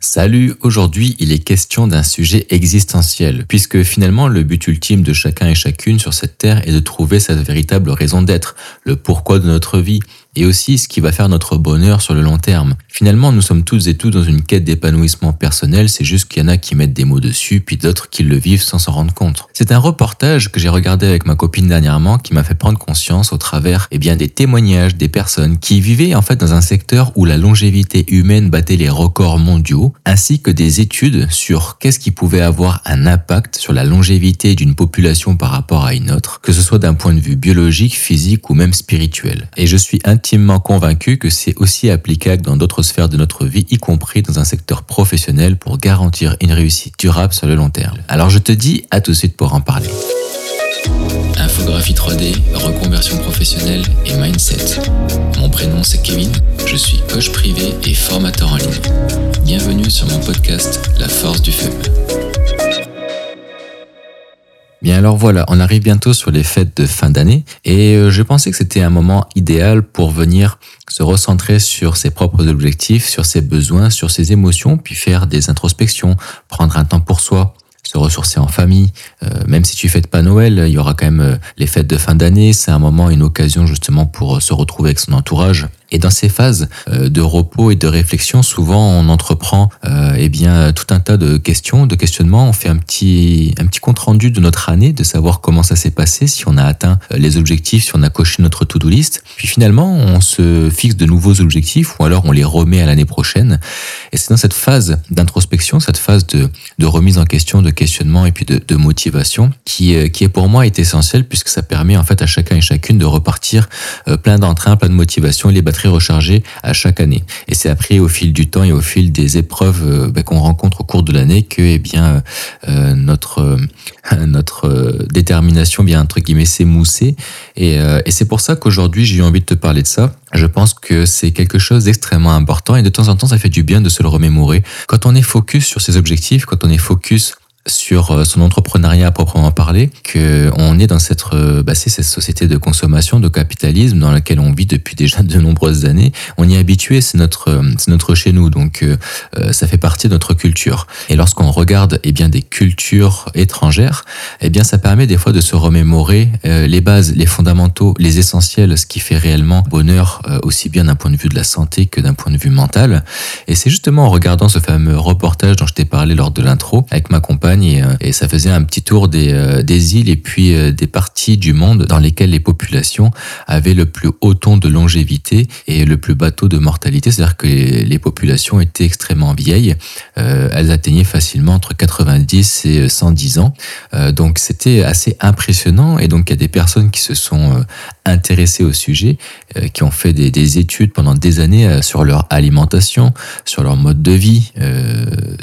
Salut, aujourd'hui il est question d'un sujet existentiel, puisque finalement le but ultime de chacun et chacune sur cette terre est de trouver sa véritable raison d'être, le pourquoi de notre vie, et aussi ce qui va faire notre bonheur sur le long terme. Finalement, nous sommes toutes et tous dans une quête d'épanouissement personnel, c'est juste qu'il y en a qui mettent des mots dessus, puis d'autres qui le vivent sans s'en rendre compte. C'est un reportage que j'ai regardé avec ma copine dernièrement qui m'a fait prendre conscience au travers eh bien, des témoignages des personnes qui vivaient en fait dans un secteur où la longévité humaine battait les records mondiaux, ainsi que des études sur qu'est-ce qui pouvait avoir un impact sur la longévité d'une population par rapport à une autre, que ce soit d'un point de vue biologique, physique ou même spirituel. Et je suis intimement convaincu que c'est aussi applicable dans d'autres sphères de notre vie, y compris dans un secteur professionnel pour garantir une réussite durable sur le long terme. Alors je te dis à tout de suite pour en parler. Infographie 3D, reconversion professionnelle et mindset. Mon prénom c'est Kevin, je suis coach privé et formateur en ligne. Bienvenue sur mon podcast La force du feu. Bien alors voilà, on arrive bientôt sur les fêtes de fin d'année et euh, je pensais que c'était un moment idéal pour venir se recentrer sur ses propres objectifs, sur ses besoins, sur ses émotions, puis faire des introspections, prendre un temps pour soi, se ressourcer en famille. Euh, même si tu fêtes pas Noël, il y aura quand même euh, les fêtes de fin d'année. C'est un moment, une occasion justement pour se retrouver avec son entourage, et dans ces phases euh, de repos et de réflexion, souvent on entreprend euh, eh bien tout un tas de questions, de questionnements. On fait un petit un petit compte rendu de notre année, de savoir comment ça s'est passé, si on a atteint euh, les objectifs, si on a coché notre to-do list. Puis finalement, on se fixe de nouveaux objectifs ou alors on les remet à l'année prochaine. Et c'est dans cette phase d'introspection, cette phase de, de remise en question, de questionnement et puis de, de motivation qui qui est pour moi est essentielle puisque ça permet en fait à chacun et chacune de repartir plein d'entrain, plein de motivation, les batteries rechargé à chaque année. Et c'est après, au fil du temps et au fil des épreuves euh, bah, qu'on rencontre au cours de l'année, que eh bien euh, notre euh, notre détermination, bien entre guillemets, s'est moussée. Et, et c'est pour ça qu'aujourd'hui, j'ai eu envie de te parler de ça. Je pense que c'est quelque chose d'extrêmement important et de temps en temps, ça fait du bien de se le remémorer. Quand on est focus sur ses objectifs, quand on est focus sur euh, son entrepreneuriat à proprement parler, que on est dans cette, euh, bah, c'est cette société de consommation, de capitalisme dans laquelle on vit depuis déjà de nombreuses années. On y est habitué, c'est notre, euh, c'est notre chez nous, donc ça fait partie de notre culture. Et lorsqu'on regarde eh bien des cultures étrangères, eh bien ça permet des fois de se remémorer les bases, les fondamentaux, les essentiels, ce qui fait réellement bonheur aussi bien d'un point de vue de la santé que d'un point de vue mental. Et c'est justement en regardant ce fameux reportage dont je t'ai parlé lors de l'intro avec ma compagne euh, et, ça faisait un petit tour des, euh, des îles et puis euh, des parties du monde dans lesquelles les populations avaient le plus haut taux de longévité et le plus bas taux de mortalité, c'est-à-dire que les, populations étaient extrêmement vieilles, elles atteignaient facilement entre 90 et 110 ans, donc c'était assez impressionnant. Et donc il y a des personnes qui se sont intéressées au sujet, qui ont fait des, des, études pendant des années sur leur alimentation, sur leur mode de vie,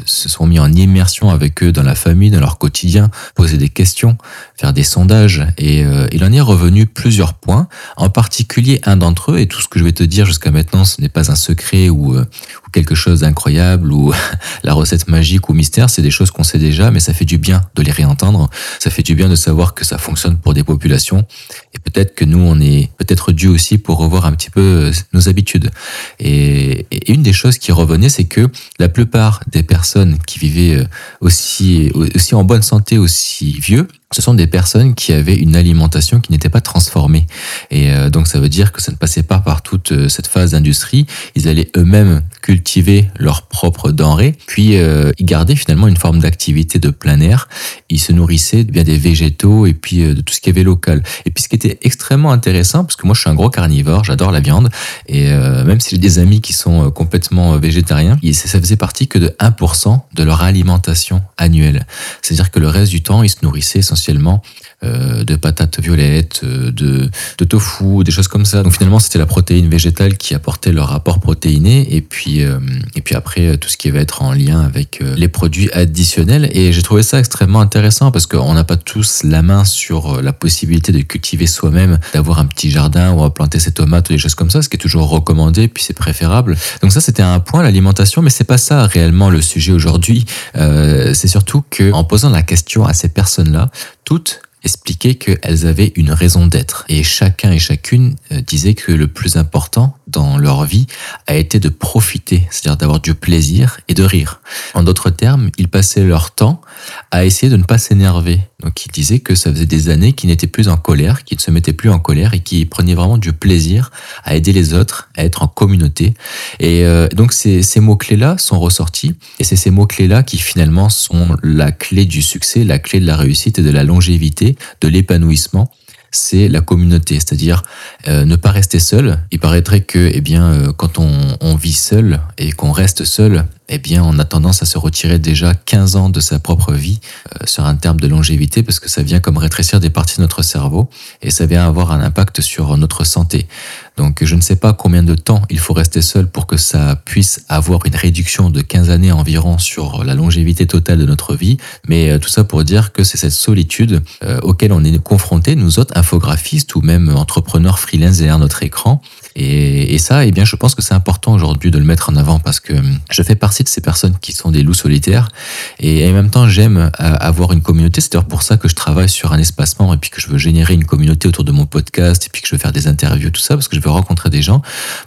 se sont mis en immersion avec eux dans la famille, dans leur quotidien, poser des questions, faire des sondages. Et euh, il en est revenu plusieurs points, en particulier un d'entre eux, et tout ce que je vais te dire jusqu'à maintenant, ce n'est pas un secret ou, euh, ou quelque chose d'incroyable ou la recette magique ou mystère, c'est des choses qu'on sait déjà, mais ça fait du bien de les réentendre. Ça fait du bien de savoir que ça fonctionne pour des populations. Et peut-être que nous, on est peut-être dû aussi pour revoir un petit peu euh, nos habitudes. Et, et une des choses qui revenait, c'est que la plupart des personnes qui vivaient aussi, aussi en bonne santé, aussi vieux, ce sont des personnes qui avaient une alimentation qui n'était pas transformée. Et euh, donc ça veut dire que ça ne passait pas par toute euh, cette phase d'industrie. Ils allaient eux-mêmes cultiver leurs propres denrées, puis euh, ils gardaient finalement une forme d'activité de plein air. Ils se nourrissaient bien des végétaux et puis de tout ce qui avait local. Et puis ce qui était extrêmement intéressant, parce que moi je suis un gros carnivore, j'adore la viande, et même si j'ai des amis qui sont complètement végétariens, ça faisait partie que de 1% de leur alimentation annuelle. C'est-à-dire que le reste du temps, ils se nourrissaient essentiellement essentiellement euh, de patates violettes, euh, de, de, tofu, des choses comme ça. Donc finalement, c'était la protéine végétale qui apportait leur rapport protéiné, et puis euh, et puis après tout ce qui va être en lien avec les produits additionnels. Et j'ai trouvé ça extrêmement intéressant parce qu'on n'a pas tous la main sur la possibilité de cultiver soi-même, d'avoir un petit jardin ou à planter ses tomates ou des choses comme ça, ce qui est toujours recommandé, puis c'est préférable. Donc ça, c'était un point l'alimentation, mais c'est pas ça réellement le sujet aujourd'hui. c'est surtout que en posant la question à ces personnes-là, toutes expliquaient qu'elles avaient une raison d'être. Et chacun et chacune euh, disait que le plus important dans leur vie a été de profiter, c'est-à-dire d'avoir du plaisir et de rire. En d'autres termes, ils passaient leur temps à essayer de ne pas s'énerver. Donc ils disaient que ça faisait des années qu'ils n'étaient plus en colère, qu'ils ne se mettaient plus en colère et qu'ils prenaient vraiment du plaisir à aider les autres, à être en communauté. Et euh, donc ces, ces mots-clés-là sont ressortis et c'est ces mots-clés-là qui finalement sont la clé du succès, la clé de la réussite et de la longévité, de l'épanouissement c'est la communauté, c'est-à-dire euh, ne pas rester seul. Il paraîtrait que, eh bien, euh, quand on, on, vit seul et qu'on reste seul, eh bien, on a tendance à se retirer déjà 15 ans de sa propre vie euh, sur un terme de longévité parce que ça vient comme rétrécir des parties de notre cerveau et ça vient avoir un impact sur notre santé. Donc, je ne sais pas combien de temps il faut rester seul pour que ça puisse avoir une réduction de 15 années environ sur la longévité totale de notre vie, mais euh, tout ça pour dire que c'est cette solitude euh, auquel on est confronté, nous autres infographistes ou même entrepreneurs freelance derrière notre écran. Et, ça, eh bien, je pense que c'est important aujourd'hui de le mettre en avant parce que je fais partie de ces personnes qui sont des loups solitaires. Et en même temps, j'aime euh, avoir une communauté. C'est d'ailleurs pour ça que je travaille sur un espacement et puis que je veux générer une communauté autour de mon podcast et puis que je veux faire des interviews, tout ça, parce que je veux rencontrer des gens,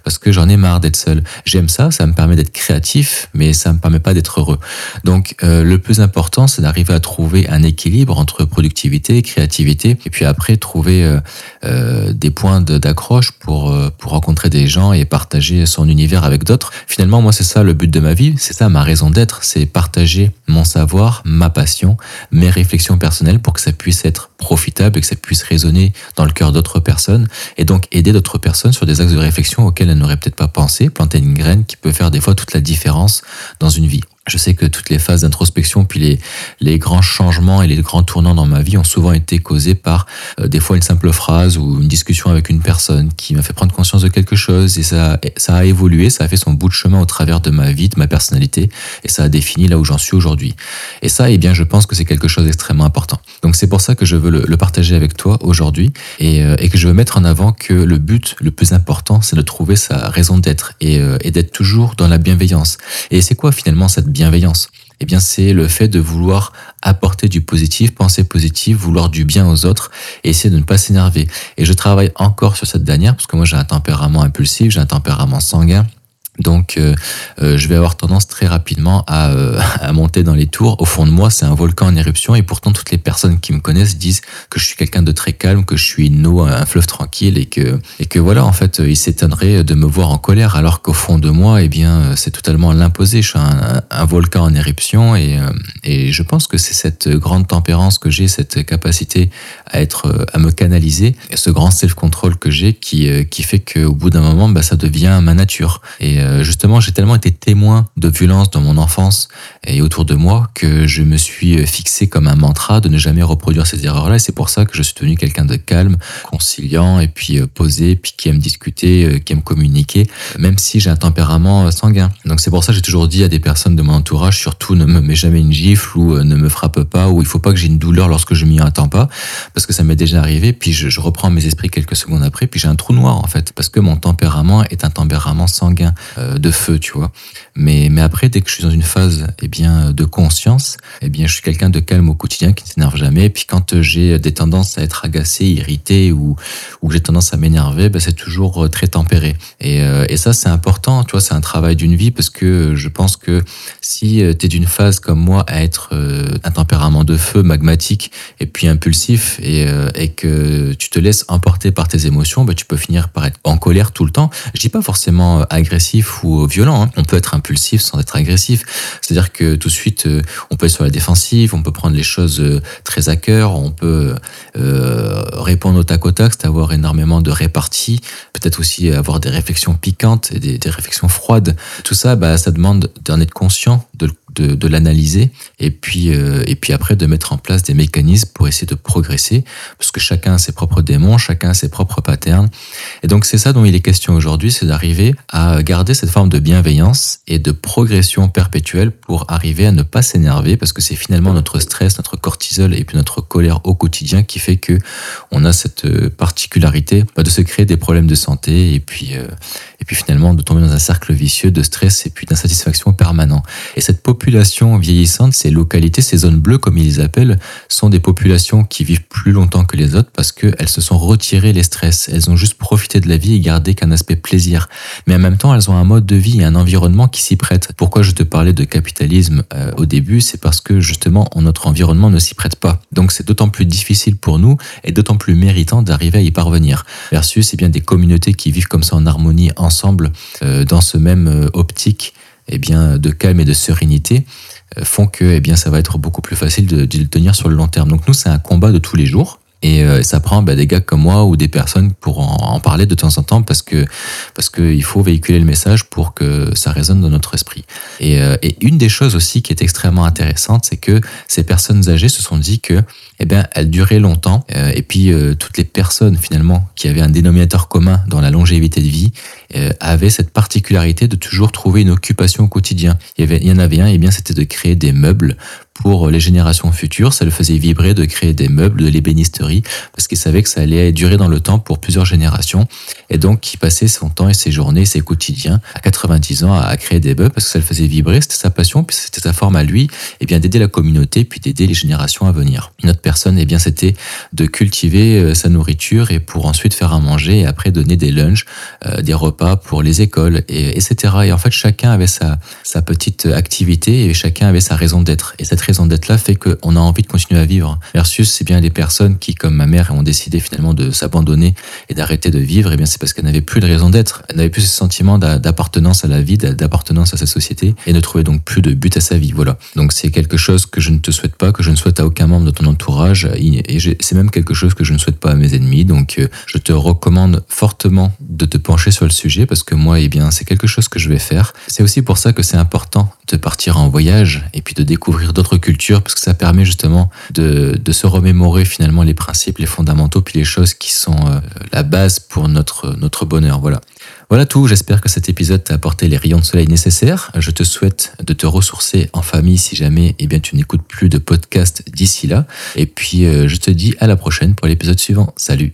parce que j'en ai marre d'être seul. J'aime ça, ça me permet d'être créatif, mais ça me permet pas d'être heureux. Donc, euh, le plus important, c'est d'arriver à trouver un équilibre entre productivité et créativité, et puis après trouver euh, des points d'accroche pour pour rencontrer des gens et partager son univers avec d'autres. Finalement, moi, c'est ça le but de ma vie, c'est ça ma raison d'être, c'est partager mon savoir, ma passion, mes réflexions personnelles pour que ça puisse être profitable et que ça puisse résonner dans le cœur d'autres personnes et donc aider d'autres personnes sur des axes de réflexion auxquels elles n'auraient peut-être pas pensé, planter une graine qui peut faire des fois toute la différence dans une vie. Je sais que toutes les phases d'introspection, puis les, les grands changements et les grands tournants dans ma vie ont souvent été causés par euh, des fois une simple phrase ou une discussion avec une personne qui m'a fait prendre conscience de quelque chose et ça, ça a évolué, ça a fait son bout de chemin au travers de ma vie, de ma personnalité et ça a défini là où j'en suis aujourd'hui. Et ça, eh bien, je pense que c'est quelque chose d'extrêmement important. Donc c'est pour ça que je veux le, partager avec toi aujourd'hui et, euh, et, que je veux mettre en avant que le but le plus important, c'est de trouver sa raison d'être et, euh, et d'être toujours dans la bienveillance. Et c'est quoi finalement cette bienveillance eh bien, c'est le fait de vouloir apporter du positif, penser positif, vouloir du bien aux autres et essayer de ne pas s'énerver. Et je travaille encore sur cette dernière parce que moi j'ai un tempérament impulsif, j'ai un tempérament sanguin. Donc, euh, euh, je vais avoir tendance très rapidement à, euh, à, monter dans les tours. Au fond de moi, c'est un volcan en éruption et pourtant toutes les personnes qui me connaissent disent que je suis quelqu'un de très calme, que je suis une eau, un fleuve tranquille et que et que voilà, en fait, ils s'étonneraient de me voir en colère alors qu'au fond de moi, eh bien, c'est totalement l'imposé. Je suis un, volcan en éruption et et je pense que c'est cette grande tempérance que j'ai, cette capacité à être, à me canaliser, et ce grand self-control que j'ai qui qui fait qu'au bout d'un moment, bah, ça devient ma nature et justement, j'ai tellement été témoin de violence dans mon enfance et autour de moi que je me suis fixé comme un mantra de ne jamais reproduire ces erreurs-là. Et c'est pour ça que je suis devenu quelqu'un de calme, conciliant et puis posé, puis qui aime discuter, qui aime communiquer, même si j'ai un tempérament sanguin. Donc c'est pour ça que j'ai toujours dit à des personnes de mon entourage, surtout ne me mets jamais une gifle ou ne me frappe pas ou il faut pas que j'ai une douleur lorsque je m'y attends pas, parce que ça m'est déjà arrivé. Puis je reprends mes esprits quelques secondes après, puis j'ai un trou noir en fait, parce que mon tempérament est un tempérament sanguin de feu, tu vois. Mais, mais après, dès que je suis dans une phase eh bien, de conscience, eh bien, je suis quelqu'un de calme au quotidien qui ne s'énerve jamais. Et puis quand j'ai des tendances à être agacé, irrité ou, ou j'ai tendance à m'énerver, ben, c'est toujours très tempéré. Et, euh, et ça, c'est important, tu vois, c'est un travail d'une vie parce que je pense que si tu es d'une phase comme moi à être euh, un tempérament de feu, magmatique et puis impulsif et, euh, et que tu te laisses emporter par tes émotions, ben, tu peux finir par être en colère tout le temps. Je dis pas forcément agressif ou violent. Hein. On peut être impulsif sans être agressif. C'est-à-dire que tout de suite, euh, on peut être sur la défensive, on peut prendre les choses euh, très à cœur, on peut euh, répondre au tac au tac, avoir énormément de réparties, peut-être aussi avoir des réflexions piquantes et des, des réflexions froides. Tout ça, bah, ça demande d'en être conscient, de le de, l'analyser et puis euh, et puis après de mettre en place des mécanismes pour essayer de progresser parce que chacun a ses propres démons, chacun a ses propres patterns. Et donc c'est ça dont il est question aujourd'hui, c'est d'arriver à garder cette forme de bienveillance et de progression perpétuelle pour arriver à ne pas s'énerver parce que c'est finalement notre stress, notre cortisol et puis notre colère au quotidien qui fait que on a cette euh, particularité bah, de se créer des problèmes de santé et puis euh, et puis finalement de tomber dans un cercle vicieux de stress et puis d'insatisfaction permanent. Et cette populations vieillissantes, ces localités, ces zones bleues comme ils les appellent, sont des populations qui vivent plus longtemps que les autres parce qu'elles se sont retirées les stress. Elles ont juste profité de la vie et gardé qu'un aspect plaisir. Mais en même temps, elles ont un mode de vie et un environnement qui s'y prête. Pourquoi je te parlais de capitalisme euh, au début C'est parce que justement, notre environnement ne s'y prête pas. Donc c'est d'autant plus difficile pour nous et d'autant plus méritant d'arriver à y parvenir. Versus, eh bien, des communautés qui vivent comme ça en harmonie ensemble euh, dans ce même euh, optique eh bien, de calme et de sérénité euh, font que eh bien, ça va être beaucoup plus facile de, de le tenir sur le long terme. Donc nous, c'est un combat de tous les jours. Et euh, ça prend bah, des gars comme moi ou des personnes pour en, parler de temps en temps parce que parce qu'il faut véhiculer le message pour que ça résonne dans notre esprit. Et, euh, et une des choses aussi qui est extrêmement intéressante, c'est que ces personnes âgées se sont dit que eh bien, elles duraient longtemps. Euh, et puis toutes les personnes finalement qui avaient un dénominateur commun dans la longévité de vie avaient cette particularité de toujours trouver une occupation au quotidien. Il y, en avait un, et bien c'était de créer des meubles pour les générations futures. Ça le faisait vibrer de créer des meubles, de l'ébénisterie, parce qu'il savait que ça allait durer dans le temps pour plusieurs générations. Et donc, il passait son temps et ses journées, ses quotidiens, à 90 ans, à créer des meubles, parce que ça le faisait vibrer, c'était sa passion, puis c'était sa forme à lui, et bien d'aider la communauté, puis d'aider les générations à venir. Une autre personne, et eh bien c'était de cultiver euh, sa nourriture et pour ensuite faire à manger et après donner des lunchs, euh, des repas pour les écoles, et, etc. Et en fait, chacun avait sa, petite activité et chacun avait sa raison d'être. Raison d'être là fait qu'on a envie de continuer à vivre. Versus, c'est bien des personnes qui, comme ma mère, ont décidé finalement de s'abandonner et d'arrêter de vivre. Et bien, c'est parce qu'elles n'avaient plus de raison d'être. Elles n'avaient plus ce sentiment d'appartenance à la vie, d'appartenance à sa société et ne trouvaient donc plus de but à sa vie. Voilà. Donc, c'est quelque chose que je ne te souhaite pas, que je ne souhaite à aucun membre de ton entourage. Et c'est même quelque chose que je ne souhaite pas à mes ennemis. Donc, euh, je te recommande fortement de te pencher sur le sujet parce que moi, eh bien, c'est quelque chose que je vais faire. C'est aussi pour ça que c'est important de partir en voyage et puis de découvrir d'autres culture parce que ça permet justement de, de, se remémorer finalement les principes, les fondamentaux, puis les choses qui sont euh, la base pour notre, notre bonheur. Voilà. Voilà tout, j'espère que cet épisode t'a apporté les rayons de soleil nécessaires. Je te souhaite de te ressourcer en famille si jamais eh bien, tu n'écoutes plus de podcast d'ici là. Et puis euh, je te dis à la prochaine pour l'épisode suivant. Salut